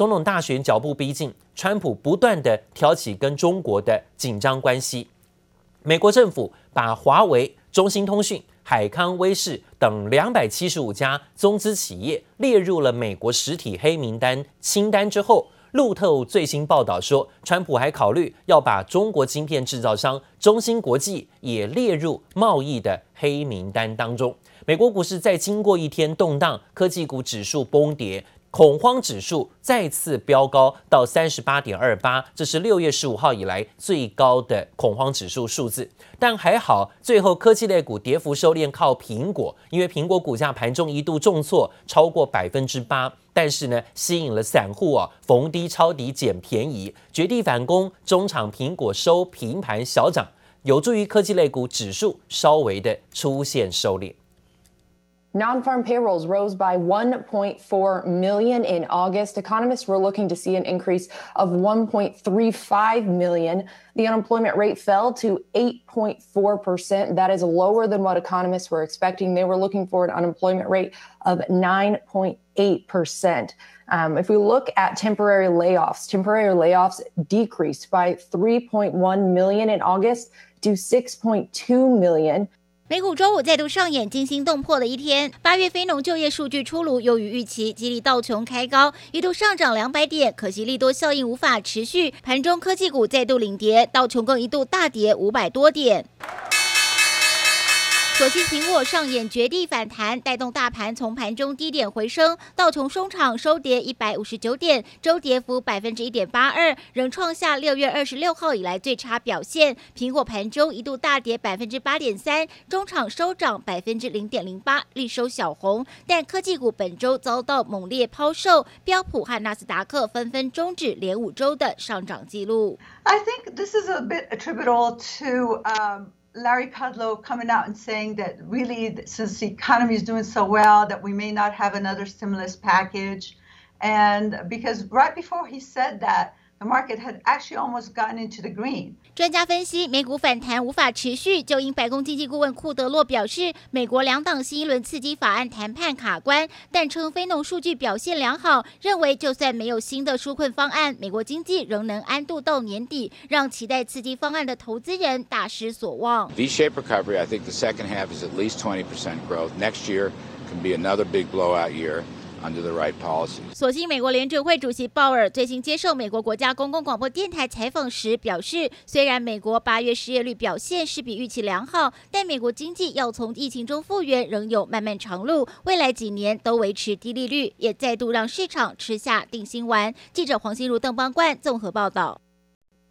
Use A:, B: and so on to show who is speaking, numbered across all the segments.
A: 总统大选脚步逼近，川普不断地挑起跟中国的紧张关系。美国政府把华为、中兴通讯、海康威视等两百七十五家中资企业列入了美国实体黑名单清单之后，路透最新报道说，川普还考虑要把中国晶片制造商中芯国际也列入贸易的黑名单当中。美国股市在经过一天动荡，科技股指数崩跌。恐慌指数再次飙高到三十八点二八，这是六月十五号以来最高的恐慌指数数字。但还好，最后科技类股跌幅收敛，靠苹果，因为苹果股价盘中一度重挫超过百分之八，但是呢，吸引了散户啊逢低抄底捡便宜，绝地反攻，中场苹果收平盘小涨，有助于科技类股指数稍微的出现收敛。
B: Non-farm payrolls rose by 1.4 million in August. Economists were looking to see an increase of 1.35 million. The unemployment rate fell to 8.4%. That is lower than what economists were expecting. They were looking for an unemployment rate of 9.8%. Um, if we look at temporary layoffs, temporary layoffs decreased by 3.1 million in August to 6.2 million.
C: 美股周五再度上演惊心动魄的一天。八月非农就业数据出炉，优于预期，激励道琼开高，一度上涨两百点。可惜利多效应无法持续，盘中科技股再度领跌，道琼更一度大跌五百多点。所幸苹果上演绝地反弹，带动大盘从盘中低点回升。道琼收场收跌一百五十九点，周跌幅百分之一点八二，仍创下六月二十六号以来最差表现。苹果盘中一度大跌百分之八点三，中场收涨百分之零点零八，力收小红。但科技股本周遭到猛烈抛售，标普和纳斯达克纷纷终止连五周的上涨记录。
D: I think this is a bit attributable to, um Larry Kudlow coming out and saying that really, since the economy is doing so well, that we may not have another stimulus package. And because right before he said that, The market had actually almost gotten into the green.
C: 专家分析，美股反弹无法持续，就因白宫经济顾问库德洛表示，美国两党新一轮刺激法案谈判卡关，但称非农数据表现良好，认为就算没有新的纾困方案，美国经济仍能安度到年底，让期待刺激方案的投资人大失所望。
E: V-shaped recovery, I think the second half is at least 20% growth. Next year can be another big blowout year. Under the right policy.
C: 所幸美国联准会主席鲍尔最新接受美国国家公共广播电台采访时表示，虽然美国八月失业率表现是比预期良好，但美国经济要从疫情中复原仍有漫漫长路，未来几年都维持低利率，也再度让市场吃下定心丸。记者黄心如、邓邦冠综合报道。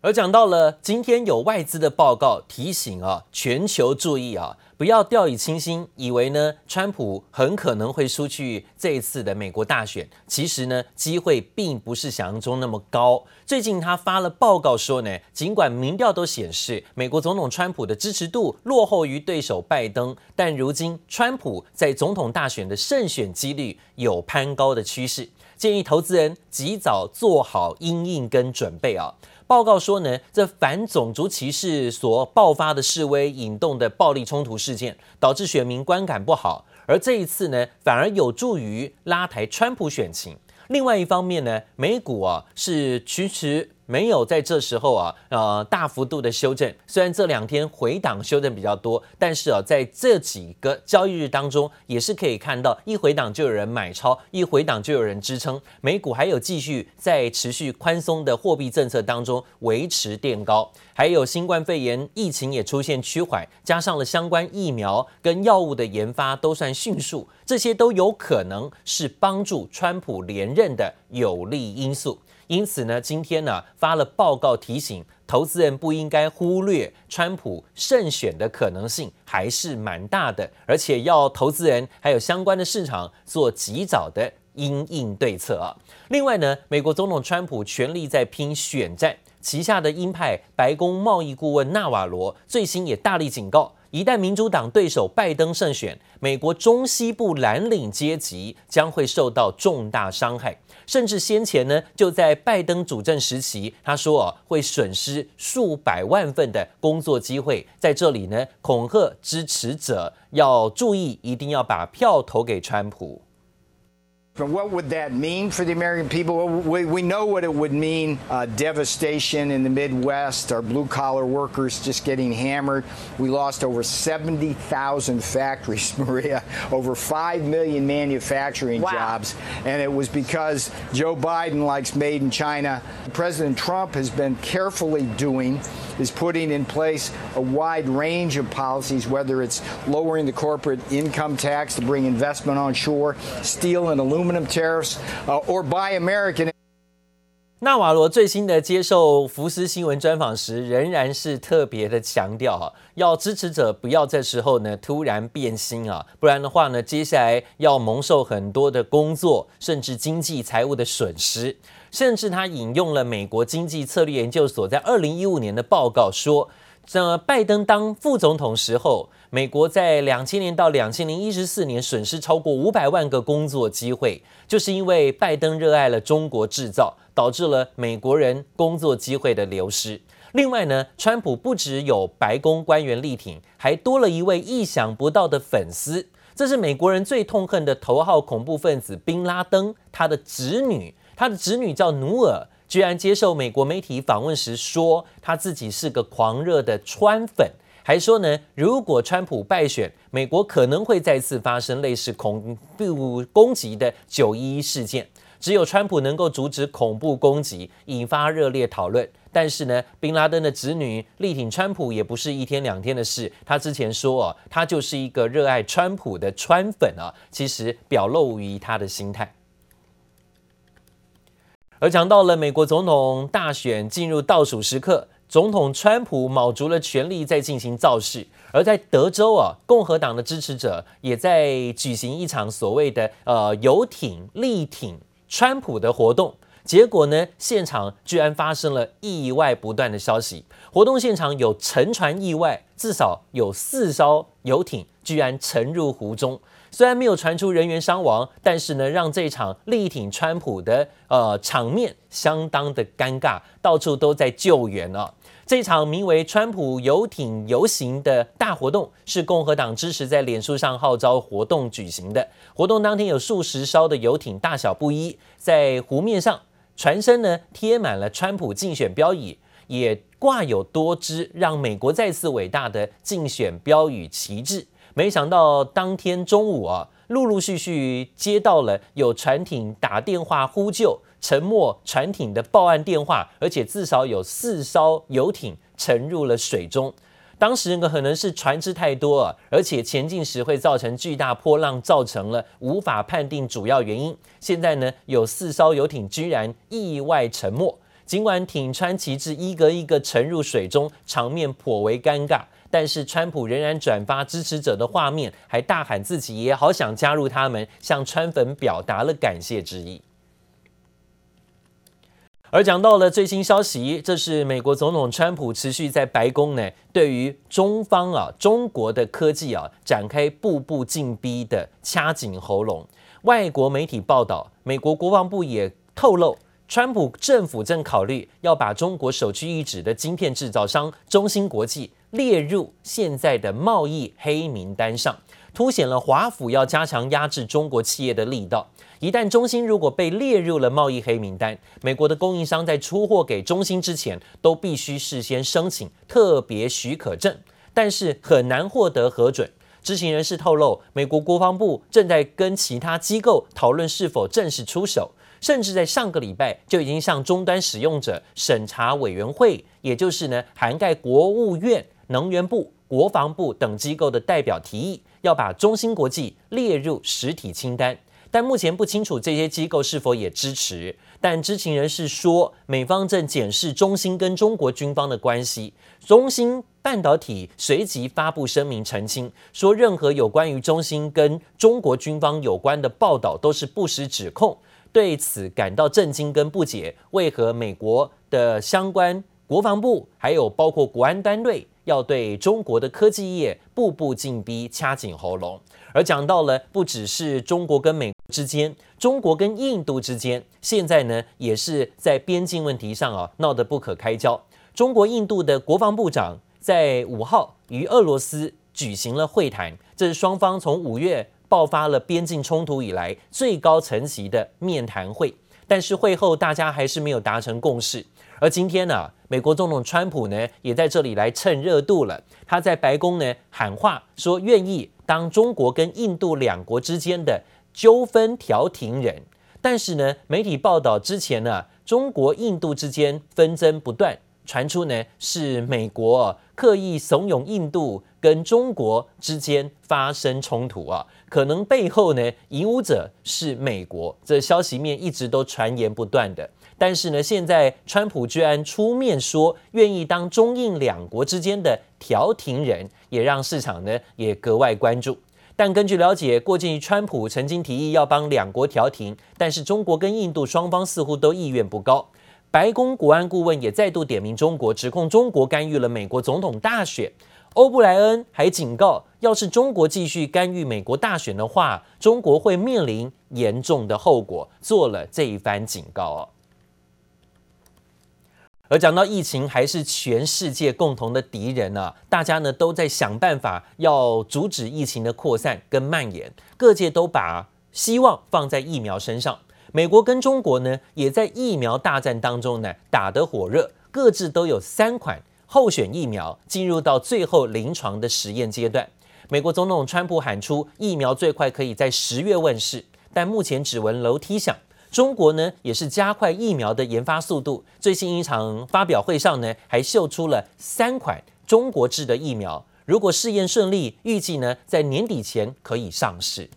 A: 而讲到了今天有外资的报告提醒啊，全球注意啊，不要掉以轻心，以为呢川普很可能会输去这一次的美国大选。其实呢，机会并不是想象中那么高。最近他发了报告说呢，尽管民调都显示美国总统川普的支持度落后于对手拜登，但如今川普在总统大选的胜选几率有攀高的趋势，建议投资人及早做好因应跟准备啊。报告说呢，这反种族歧视所爆发的示威引动的暴力冲突事件，导致选民观感不好，而这一次呢，反而有助于拉抬川普选情。另外一方面呢，美股啊是迟迟。没有在这时候啊，呃，大幅度的修正。虽然这两天回档修正比较多，但是啊，在这几个交易日当中，也是可以看到一回档就有人买超，一回档就有人支撑。美股还有继续在持续宽松的货币政策当中维持垫高，还有新冠肺炎疫情也出现趋缓，加上了相关疫苗跟药物的研发都算迅速，这些都有可能是帮助川普连任的有利因素。因此呢，今天呢发了报告提醒投资人不应该忽略川普胜选的可能性还是蛮大的，而且要投资人还有相关的市场做及早的因应对策啊。另外呢，美国总统川普全力在拼选战，旗下的鹰派白宫贸易顾问纳瓦罗最新也大力警告，一旦民主党对手拜登胜选，美国中西部蓝领阶级将会受到重大伤害。甚至先前呢，就在拜登主政时期，他说哦，会损失数百万份的工作机会。在这里呢，恐吓支持者要注意，一定要把票投给川普。
F: What would that mean for the American people? We, we know what it would mean uh, devastation in the Midwest, our blue collar workers just getting hammered. We lost over 70,000 factories, Maria, over 5 million manufacturing wow. jobs. And it was because Joe Biden likes made in China. President Trump has been carefully doing is putting in place a wide range of policies, whether it's lowering the corporate income tax to bring investment onshore, steel and aluminum tariffs, uh, or buy American.
A: 纳瓦罗最新的接受福斯新闻专访时，仍然是特别的强调哈，要支持者不要这时候呢突然变心啊，不然的话呢，接下来要蒙受很多的工作，甚至经济财务的损失。甚至他引用了美国经济策略研究所在二零一五年的报告说，这拜登当副总统时候，美国在两千年到两千零一十四年损失超过五百万个工作机会，就是因为拜登热爱了中国制造，导致了美国人工作机会的流失。另外呢，川普不只有白宫官员力挺，还多了一位意想不到的粉丝，这是美国人最痛恨的头号恐怖分子宾拉登，他的侄女。他的侄女叫努尔，居然接受美国媒体访问时说，他自己是个狂热的川粉，还说呢，如果川普败选，美国可能会再次发生类似恐怖攻击的九一一事件，只有川普能够阻止恐怖攻击，引发热烈讨论。但是呢，宾拉登的侄女力挺川普也不是一天两天的事，他之前说哦，他就是一个热爱川普的川粉啊，其实表露于他的心态。而讲到了美国总统大选进入倒数时刻，总统川普卯足了全力在进行造势。而在德州啊，共和党的支持者也在举行一场所谓的呃游艇力挺川普的活动。结果呢，现场居然发生了意外不断的消息。活动现场有沉船意外，至少有四艘游艇居然沉入湖中。虽然没有传出人员伤亡，但是呢，让这场力挺川普的呃场面相当的尴尬，到处都在救援啊。这场名为“川普游艇游行”的大活动，是共和党支持在脸书上号召活动举行的。活动当天有数十艘的游艇，大小不一，在湖面上，船身呢贴满了川普竞选标语，也挂有多支让美国再次伟大的竞选标语旗帜。没想到当天中午啊，陆陆续续接到了有船艇打电话呼救、沉没船艇的报案电话，而且至少有四艘游艇沉入了水中。当时呢，可能是船只太多啊，而且前进时会造成巨大波浪，造成了无法判定主要原因。现在呢，有四艘游艇居然意外沉没，尽管挺川旗帜一个一个沉入水中，场面颇为尴尬。但是川普仍然转发支持者的画面，还大喊自己也好想加入他们，向川粉表达了感谢之意。而讲到了最新消息，这是美国总统川普持续在白宫呢，对于中方啊、中国的科技啊展开步步进逼的掐紧喉咙。外国媒体报道，美国国防部也透露，川普政府正考虑要把中国首屈一指的晶片制造商中芯国际。列入现在的贸易黑名单上，凸显了华府要加强压制中国企业的力道。一旦中芯如果被列入了贸易黑名单，美国的供应商在出货给中芯之前，都必须事先申请特别许可证，但是很难获得核准。知情人士透露，美国国防部正在跟其他机构讨论是否正式出手。甚至在上个礼拜就已经向终端使用者审查委员会，也就是呢，涵盖国务院、能源部、国防部等机构的代表提议，要把中芯国际列入实体清单。但目前不清楚这些机构是否也支持。但知情人士说，美方正检视中芯跟中国军方的关系。中芯半导体随即发布声明澄清，说任何有关于中芯跟中国军方有关的报道都是不实指控。对此感到震惊跟不解，为何美国的相关国防部还有包括国安单位要对中国的科技业步步进逼、掐紧喉咙？而讲到了不只是中国跟美国之间，中国跟印度之间，现在呢也是在边境问题上啊闹得不可开交。中国印度的国防部长在五号与俄罗斯举行了会谈，这是双方从五月爆发了边境冲突以来最高层级的面谈会，但是会后大家还是没有达成共识。而今天呢、美国总统川普呢也在这里来蹭热度了。他在白宫呢喊话说，愿意当中国跟印度两国之间的纠纷调停人。但是呢，媒体报道之前呢，中国印度之间纷争不断，传出呢是美国刻意怂恿印度跟中国之间发生冲突啊，可能背后呢引武者是美国。这消息面一直都传言不断的。但是呢，现在川普居然出面说愿意当中印两国之间的调停人，也让市场呢也格外关注。但根据了解，过去川普曾经提议要帮两国调停，但是中国跟印度双方似乎都意愿不高。白宫国安顾问也再度点名中国，指控中国干预了美国总统大选。欧布莱恩还警告，要是中国继续干预美国大选的话，中国会面临严重的后果，做了这一番警告哦。而讲到疫情，还是全世界共同的敌人啊！大家呢都在想办法要阻止疫情的扩散跟蔓延，各界都把希望放在疫苗身上。美国跟中国呢也在疫苗大战当中呢打得火热，各自都有三款候选疫苗进入到最后临床的实验阶段。美国总统川普喊出疫苗最快可以在十月问世，但目前只闻楼梯响。中国呢也是加快疫苗的研发速度，最新一场发表会上呢还秀出了三款中国制的疫苗，如果试验顺利，预计呢在年底前可以上市。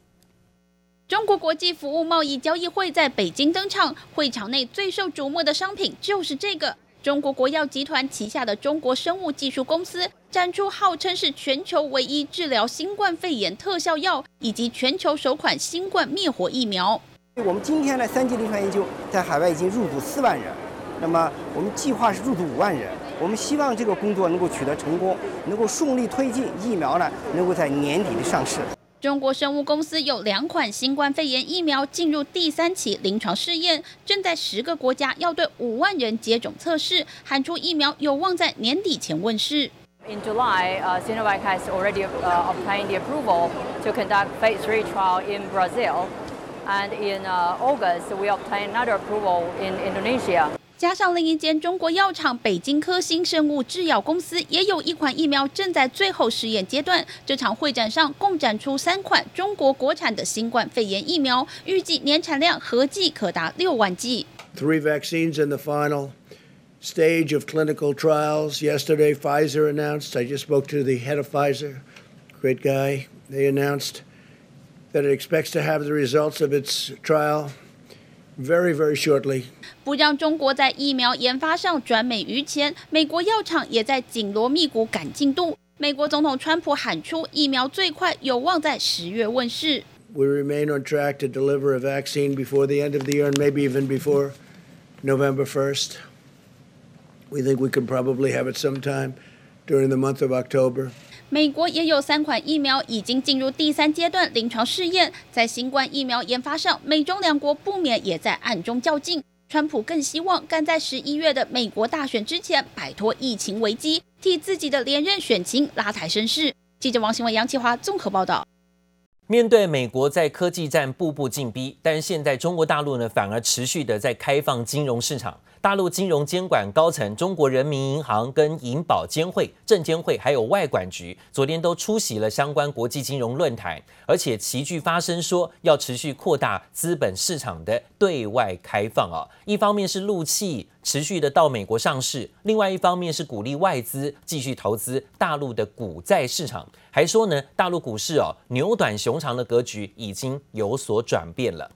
G: 中国国际服务贸易交易会在北京登场，会场内最受瞩目的商品就是这个中国国药集团旗下的中国生物技术公司展出号称是全球唯一治疗新冠肺炎特效药，以及全球首款新冠灭活疫苗。
H: 我们今天的三期临床研究在海外已经入组四万人，那么我们计划是入组五万人。我们希望这个工作能够取得成功，能够顺利推进疫苗呢，能够在年底的上市。
G: 中国生物公司有两款新冠肺炎疫苗进入第三期临床试验，正在十个国家要对五万人接种测试，喊出疫苗有望在年底前问世。
I: In July, uh, Sinovac has already uh, obtained the approval to conduct phase three trial in Brazil. And in August, we obtain another approval in Indonesia.
G: 加上另一间中国药厂北京科兴生物制药公司也有一款疫苗正在最后试验阶段。这场会展上共展出三款中国国产的新冠肺炎疫苗，预计年产量合计可达六万剂。
J: Three vaccines in the final stage of clinical trials. Yesterday, Pfizer announced. I just spoke to the head of Pfizer, great guy. They announced. That it expects to have the results of its trial very, very shortly.
G: 不让中国在疫苗研发上转美于前，美国药厂也在紧锣密鼓赶进度。美国总统川普喊出，疫苗最快有望在十月问世。
J: We remain on track to deliver a vaccine before the end of the year, and maybe even before November 1st. We think we could probably have it sometime during the month of October.
G: 美国也有三款疫苗已经进入第三阶段临床试验，在新冠疫苗研发上，美中两国不免也在暗中较劲。川普更希望赶在十一月的美国大选之前摆脱疫情危机，替自己的连任选情拉抬声势。记者王新文、杨启华综合报道。
A: 面对美国在科技战步步进逼，但是现在中国大陆呢，反而持续的在开放金融市场。大陆金融监管高层，中国人民银行、跟银保监会、证监会还有外管局，昨天都出席了相关国际金融论坛，而且齐聚发声说要持续扩大资本市场的对外开放啊。一方面是陆企持续的到美国上市，另外一方面是鼓励外资继续投资大陆的股债市场，还说呢，大陆股市哦，牛短熊长的格局已经有所转变了。